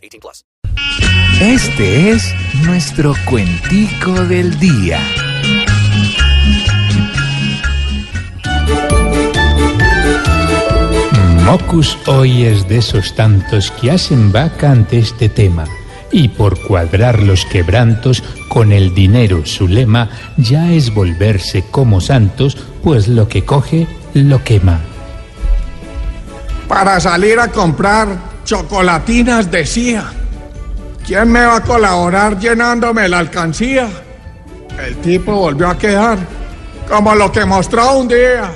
18 plus. Este es nuestro cuentico del día. Mocus hoy es de esos tantos que hacen vaca ante este tema y por cuadrar los quebrantos con el dinero su lema ya es volverse como santos, pues lo que coge lo quema. Para salir a comprar chocolatinas decía, ¿quién me va a colaborar llenándome la alcancía? El tipo volvió a quedar como lo que mostró un día.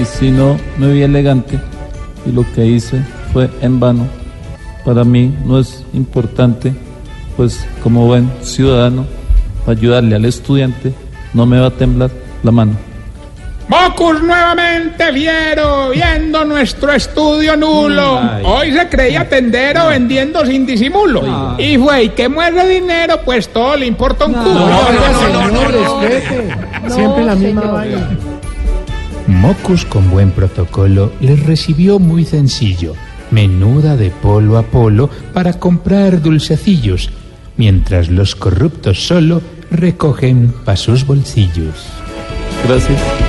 Y si no, me vi elegante y lo que hice fue en vano para mí no es importante, pues como buen ciudadano, para ayudarle al estudiante, no me va a temblar la mano. Mocus nuevamente fiero, viendo nuestro estudio nulo. Hoy se creía tendero vendiendo sin disimulo. Y fue, y que muerde dinero, pues todo le importa un culo. Siempre la misma vaina. Mocus con buen protocolo les recibió muy sencillo menuda de polo a polo para comprar dulcecillos, mientras los corruptos solo recogen pa' sus bolsillos. Gracias.